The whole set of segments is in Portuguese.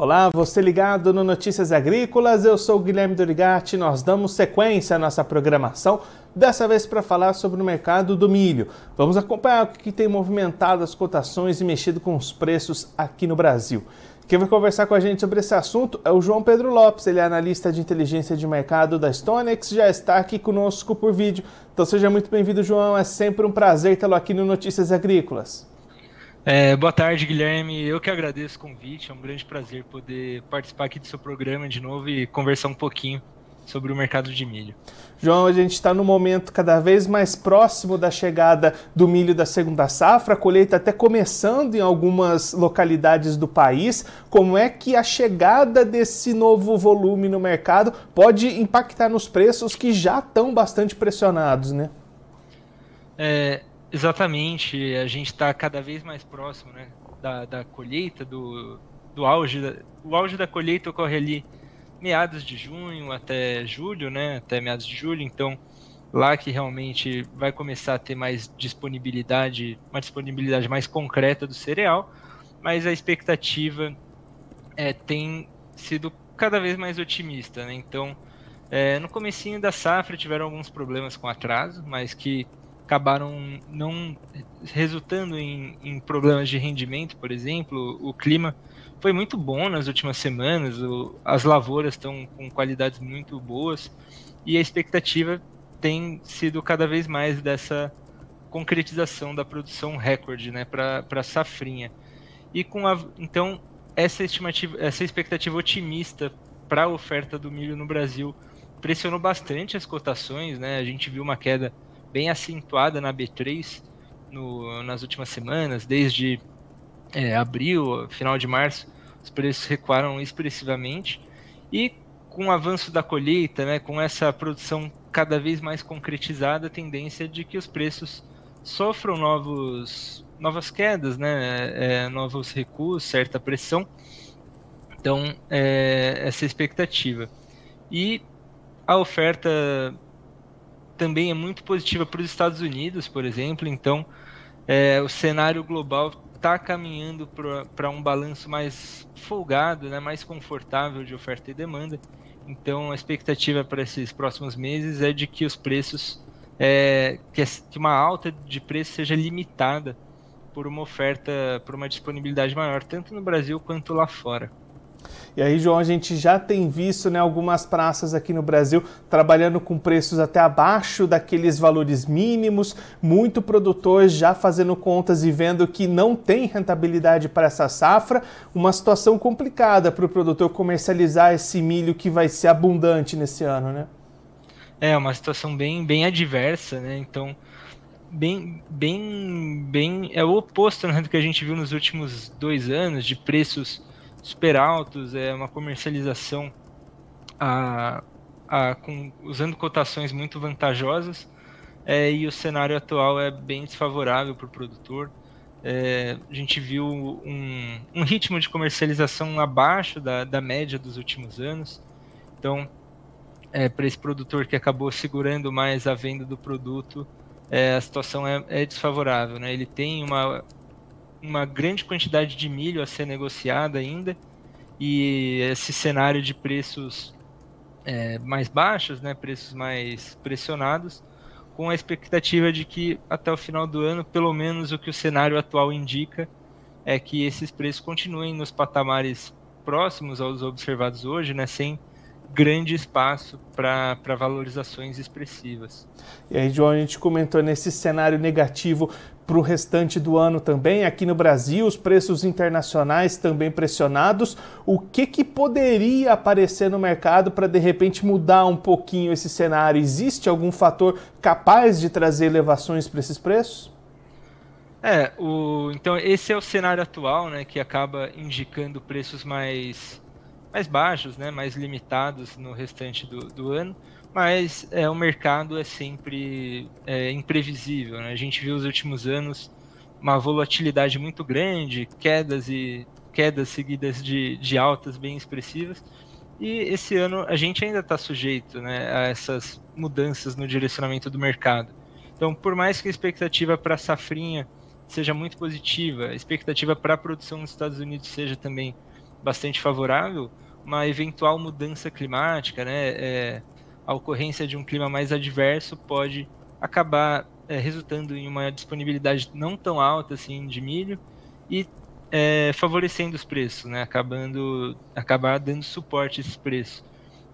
Olá, você ligado no Notícias Agrícolas, eu sou Guilherme Dorigati. Nós damos sequência à nossa programação, dessa vez para falar sobre o mercado do milho. Vamos acompanhar o que tem movimentado as cotações e mexido com os preços aqui no Brasil. Quem vai conversar com a gente sobre esse assunto é o João Pedro Lopes, ele é analista de inteligência de mercado da Stonex, já está aqui conosco por vídeo. Então seja muito bem-vindo, João, é sempre um prazer tê-lo aqui no Notícias Agrícolas. É, boa tarde, Guilherme. Eu que agradeço o convite. É um grande prazer poder participar aqui do seu programa de novo e conversar um pouquinho sobre o mercado de milho. João, a gente está no momento cada vez mais próximo da chegada do milho da segunda safra, a colheita até começando em algumas localidades do país. Como é que a chegada desse novo volume no mercado pode impactar nos preços que já estão bastante pressionados, né? É, Exatamente, a gente está cada vez mais próximo né, da, da colheita, do, do auge. Da, o auge da colheita ocorre ali meados de junho até julho, né, até meados de julho, então lá que realmente vai começar a ter mais disponibilidade, uma disponibilidade mais concreta do cereal, mas a expectativa é, tem sido cada vez mais otimista, né? Então, é, no comecinho da safra tiveram alguns problemas com atraso, mas que acabaram não resultando em, em, problemas de rendimento, por exemplo. O clima foi muito bom nas últimas semanas, o, as lavouras estão com qualidades muito boas e a expectativa tem sido cada vez mais dessa concretização da produção recorde né, para a safrinha. E com a, então essa estimativa, essa expectativa otimista para a oferta do milho no Brasil pressionou bastante as cotações, né? A gente viu uma queda bem acentuada na B3 no, nas últimas semanas, desde é, abril, final de março, os preços recuaram expressivamente e com o avanço da colheita, né, com essa produção cada vez mais concretizada, a tendência de que os preços sofram novos, novas quedas, né, é, novos recuos, certa pressão. Então, é, essa expectativa. E a oferta também é muito positiva para os Estados Unidos, por exemplo. Então, é, o cenário global está caminhando para um balanço mais folgado, né, mais confortável de oferta e demanda. Então, a expectativa para esses próximos meses é de que os preços, é, que, uma alta de preço seja limitada por uma oferta, por uma disponibilidade maior, tanto no Brasil quanto lá fora. E aí, João, a gente já tem visto né, algumas praças aqui no Brasil trabalhando com preços até abaixo daqueles valores mínimos, muito produtor já fazendo contas e vendo que não tem rentabilidade para essa safra, uma situação complicada para o produtor comercializar esse milho que vai ser abundante nesse ano, né? É, uma situação bem, bem adversa, né? Então, bem, bem, bem, é o oposto né, do que a gente viu nos últimos dois anos, de preços super altos, é uma comercialização a, a, com, usando cotações muito vantajosas é, e o cenário atual é bem desfavorável para o produtor. É, a gente viu um, um, ritmo de comercialização abaixo da, da média dos últimos anos. Então, é, para esse produtor que acabou segurando mais a venda do produto, é, a situação é, é desfavorável. Né? Ele tem uma, uma grande quantidade de milho a ser negociada ainda e esse cenário de preços é, mais baixos, né, preços mais pressionados, com a expectativa de que até o final do ano, pelo menos o que o cenário atual indica, é que esses preços continuem nos patamares próximos aos observados hoje, né, sem grande espaço para valorizações expressivas. E aí, João, a gente comentou nesse cenário negativo para o restante do ano também. Aqui no Brasil, os preços internacionais também pressionados. O que, que poderia aparecer no mercado para de repente mudar um pouquinho esse cenário? Existe algum fator capaz de trazer elevações para esses preços? É, o, então esse é o cenário atual, né, que acaba indicando preços mais mais baixos, né, mais limitados no restante do, do ano, mas é, o mercado é sempre é, imprevisível. Né? A gente viu nos últimos anos uma volatilidade muito grande, quedas e quedas seguidas de, de altas bem expressivas. E esse ano a gente ainda está sujeito né, a essas mudanças no direcionamento do mercado. Então, por mais que a expectativa para a safrinha seja muito positiva, a expectativa para a produção nos Estados Unidos seja também bastante favorável, uma eventual mudança climática, né, é, a ocorrência de um clima mais adverso pode acabar é, resultando em uma disponibilidade não tão alta assim de milho e é, favorecendo os preços, né, acabando acabar dando suporte a esses preços.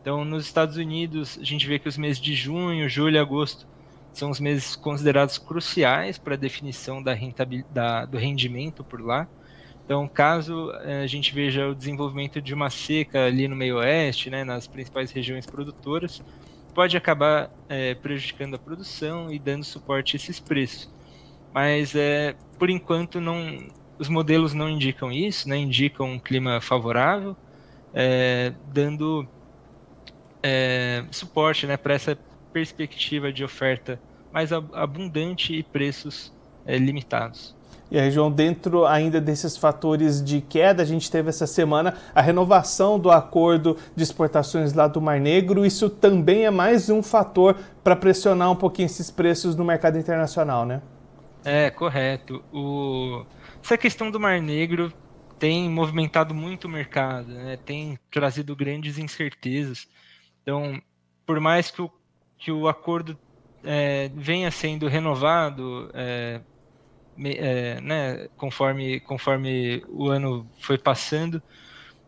Então, nos Estados Unidos, a gente vê que os meses de junho, julho e agosto são os meses considerados cruciais para a definição da rentabilidade, do rendimento por lá. Então, caso eh, a gente veja o desenvolvimento de uma seca ali no meio oeste, né, nas principais regiões produtoras, pode acabar é, prejudicando a produção e dando suporte a esses preços. Mas, é, por enquanto, não, os modelos não indicam isso, né, indicam um clima favorável, é, dando suporte né, para essa perspectiva de oferta mais abundante e preços limitados. E aí, João, dentro ainda desses fatores de queda, a gente teve essa semana a renovação do acordo de exportações lá do Mar Negro. Isso também é mais um fator para pressionar um pouquinho esses preços no mercado internacional, né? É, correto. O... Essa questão do Mar Negro tem movimentado muito o mercado, né? tem trazido grandes incertezas. Então, por mais que o, que o acordo é, venha sendo renovado, é, é, né, conforme, conforme o ano foi passando,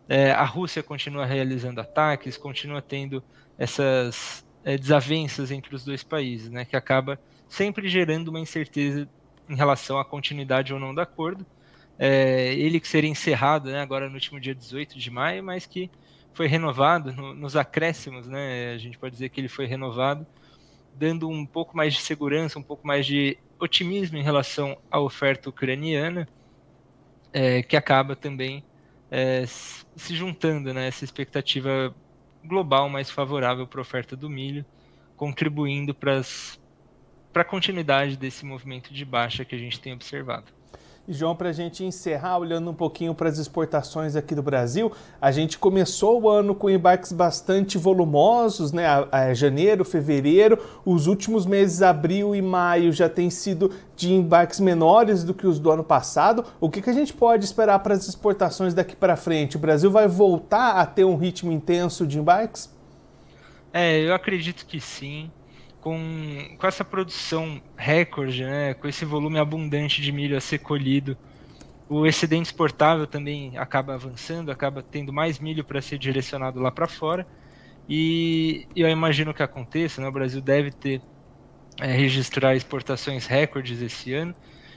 é, a Rússia continua realizando ataques, continua tendo essas é, desavenças entre os dois países, né, que acaba sempre gerando uma incerteza em relação à continuidade ou não do acordo. É, ele que seria encerrado né, agora no último dia 18 de maio, mas que foi renovado no, nos acréscimos, né, a gente pode dizer que ele foi renovado, dando um pouco mais de segurança, um pouco mais de otimismo em relação à oferta ucraniana, é, que acaba também é, se juntando né, essa expectativa global mais favorável para a oferta do milho, contribuindo para a continuidade desse movimento de baixa que a gente tem observado. E João, para a gente encerrar, olhando um pouquinho para as exportações aqui do Brasil, a gente começou o ano com embarques bastante volumosos, né? A, a janeiro, fevereiro, os últimos meses, abril e maio, já tem sido de embarques menores do que os do ano passado. O que, que a gente pode esperar para as exportações daqui para frente? O Brasil vai voltar a ter um ritmo intenso de embarques? É, eu acredito que sim com, com essa produção recorde, né, com esse volume abundante de milho a ser colhido, o excedente exportável também acaba avançando, acaba tendo mais milho para ser direcionado lá para fora. E eu imagino que aconteça, né, o Brasil deve ter é, registrar exportações recordes esse ano.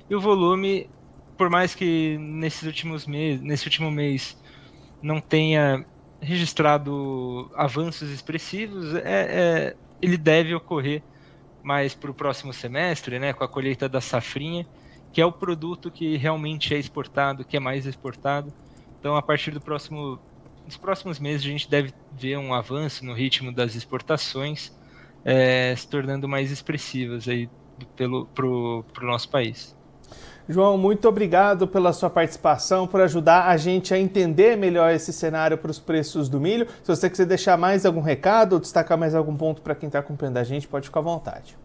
E o volume, por mais que nesses últimos meses, nesse último mês não tenha registrado avanços expressivos, é, é ele deve ocorrer mais para o próximo semestre, né, com a colheita da safrinha, que é o produto que realmente é exportado, que é mais exportado. Então, a partir do próximo, dos próximos meses, a gente deve ver um avanço no ritmo das exportações, é, se tornando mais expressivas aí pelo pro, nosso país. João, muito obrigado pela sua participação, por ajudar a gente a entender melhor esse cenário para os preços do milho. Se você quiser deixar mais algum recado ou destacar mais algum ponto para quem está acompanhando a gente, pode ficar à vontade.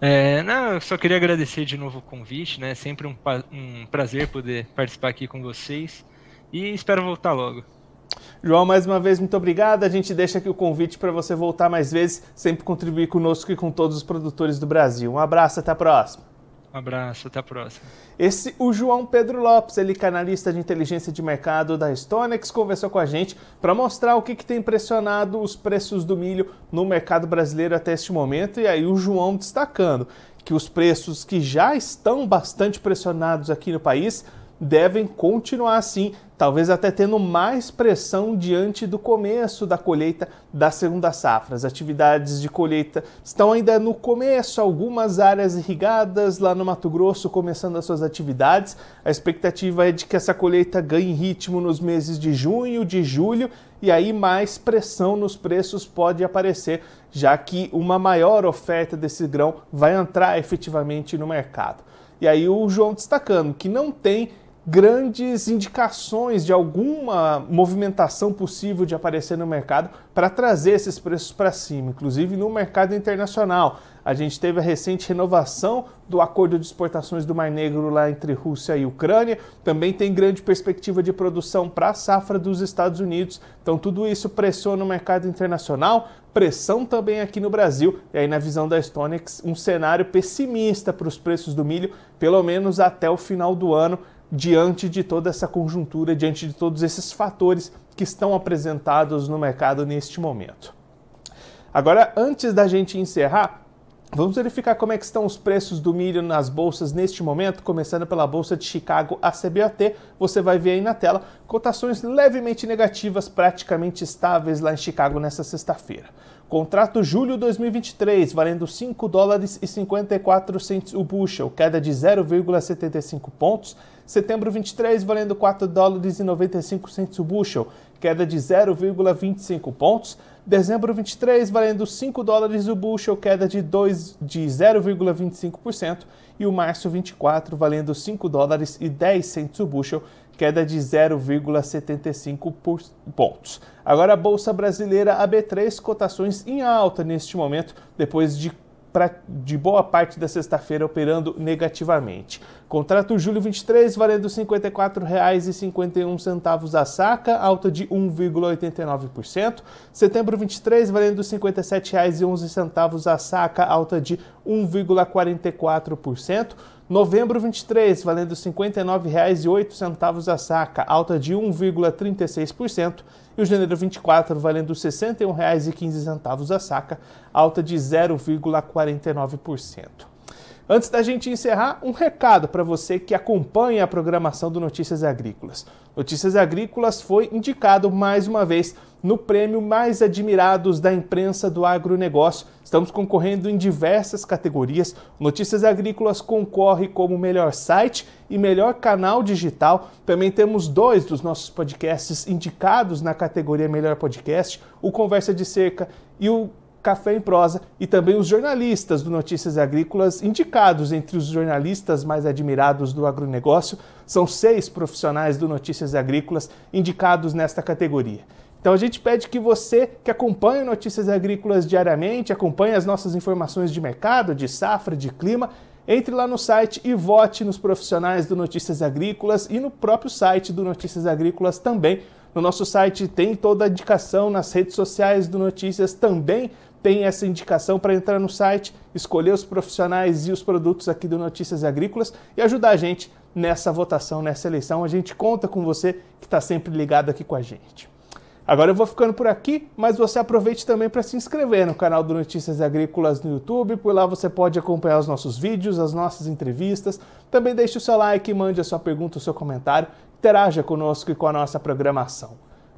É, não, eu só queria agradecer de novo o convite, né? Sempre um, um prazer poder participar aqui com vocês e espero voltar logo. João, mais uma vez, muito obrigado. A gente deixa aqui o convite para você voltar mais vezes, sempre contribuir conosco e com todos os produtores do Brasil. Um abraço, até a próxima. Um abraço, até a próxima. Esse, o João Pedro Lopes, ele canalista de inteligência de mercado da Stonex, conversou com a gente para mostrar o que, que tem impressionado os preços do milho no mercado brasileiro até este momento. E aí o João destacando que os preços que já estão bastante pressionados aqui no país devem continuar assim, talvez até tendo mais pressão diante do começo da colheita da segunda safra. As atividades de colheita estão ainda no começo, algumas áreas irrigadas lá no Mato Grosso começando as suas atividades. A expectativa é de que essa colheita ganhe ritmo nos meses de junho, de julho e aí mais pressão nos preços pode aparecer, já que uma maior oferta desse grão vai entrar efetivamente no mercado. E aí o João destacando que não tem grandes indicações de alguma movimentação possível de aparecer no mercado para trazer esses preços para cima, inclusive no mercado internacional. A gente teve a recente renovação do acordo de exportações do Mar Negro lá entre Rússia e Ucrânia. Também tem grande perspectiva de produção para a safra dos Estados Unidos. Então, tudo isso pressiona o mercado internacional, pressão também aqui no Brasil. E aí, na visão da Stonex, um cenário pessimista para os preços do milho, pelo menos até o final do ano diante de toda essa conjuntura, diante de todos esses fatores que estão apresentados no mercado neste momento. Agora, antes da gente encerrar, Vamos verificar como é que estão os preços do milho nas bolsas neste momento, começando pela bolsa de Chicago, a CBOT. Você vai ver aí na tela cotações levemente negativas, praticamente estáveis lá em Chicago nesta sexta-feira. Contrato julho 2023, valendo 5 dólares e 54 cents o bushel, queda de 0,75 pontos. Setembro 23, valendo 4 dólares e 95 cents o bushel, queda de 0,25 pontos. Dezembro 23, valendo 5 dólares o bushel, queda de, 2, de 0,25%. E o março 24, valendo 5 dólares e 10 cents o bushel, queda de 0,75 pontos. Agora a Bolsa Brasileira AB3, cotações em alta neste momento, depois de pra, de boa parte da sexta-feira operando negativamente. Contrato julho 23 valendo R$ 54,51 a saca, alta de 1,89%. Setembro 23 valendo R$ 57,11 a saca, alta de 1,44%. Novembro 23, valendo R$ 59,08 a saca, alta de 1,36%. E o janeiro 24, valendo R$ 61,15 a saca, alta de 0,49%. Antes da gente encerrar, um recado para você que acompanha a programação do Notícias Agrícolas. Notícias Agrícolas foi indicado mais uma vez no prêmio Mais Admirados da Imprensa do Agronegócio. Estamos concorrendo em diversas categorias. Notícias Agrícolas concorre como melhor site e melhor canal digital. Também temos dois dos nossos podcasts indicados na categoria Melhor Podcast: o Conversa de Cerca e o Café em Prosa e também os jornalistas do Notícias Agrícolas, indicados entre os jornalistas mais admirados do agronegócio. São seis profissionais do Notícias Agrícolas indicados nesta categoria. Então a gente pede que você que acompanha Notícias Agrícolas diariamente, acompanhe as nossas informações de mercado, de safra, de clima, entre lá no site e vote nos profissionais do Notícias Agrícolas e no próprio site do Notícias Agrícolas também. No nosso site tem toda a indicação, nas redes sociais do Notícias também tem essa indicação para entrar no site, escolher os profissionais e os produtos aqui do Notícias Agrícolas e ajudar a gente nessa votação, nessa eleição. A gente conta com você que está sempre ligado aqui com a gente. Agora eu vou ficando por aqui, mas você aproveite também para se inscrever no canal do Notícias Agrícolas no YouTube, por lá você pode acompanhar os nossos vídeos, as nossas entrevistas. Também deixe o seu like, mande a sua pergunta, o seu comentário, interaja conosco e com a nossa programação.